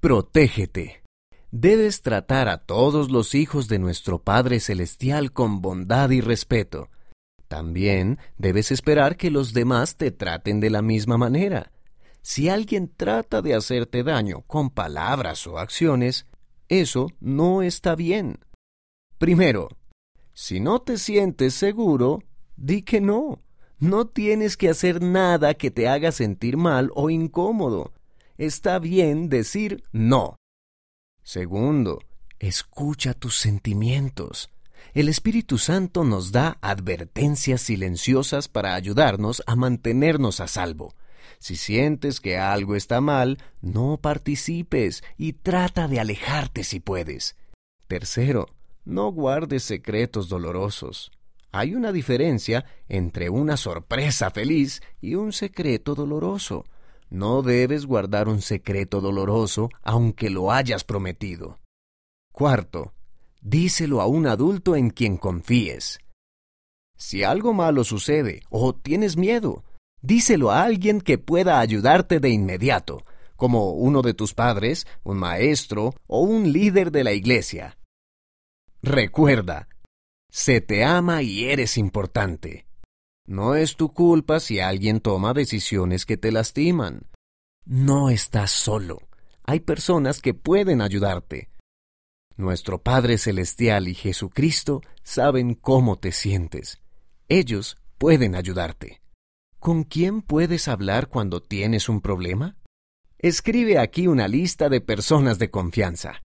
Protégete. Debes tratar a todos los hijos de nuestro Padre Celestial con bondad y respeto. También debes esperar que los demás te traten de la misma manera. Si alguien trata de hacerte daño con palabras o acciones, eso no está bien. Primero, si no te sientes seguro, di que no. No tienes que hacer nada que te haga sentir mal o incómodo. Está bien decir no. Segundo, escucha tus sentimientos. El Espíritu Santo nos da advertencias silenciosas para ayudarnos a mantenernos a salvo. Si sientes que algo está mal, no participes y trata de alejarte si puedes. Tercero, no guardes secretos dolorosos. Hay una diferencia entre una sorpresa feliz y un secreto doloroso. No debes guardar un secreto doloroso aunque lo hayas prometido. Cuarto, díselo a un adulto en quien confíes. Si algo malo sucede o tienes miedo, díselo a alguien que pueda ayudarte de inmediato, como uno de tus padres, un maestro o un líder de la iglesia. Recuerda, se te ama y eres importante. No es tu culpa si alguien toma decisiones que te lastiman. No estás solo. Hay personas que pueden ayudarte. Nuestro Padre Celestial y Jesucristo saben cómo te sientes. Ellos pueden ayudarte. ¿Con quién puedes hablar cuando tienes un problema? Escribe aquí una lista de personas de confianza.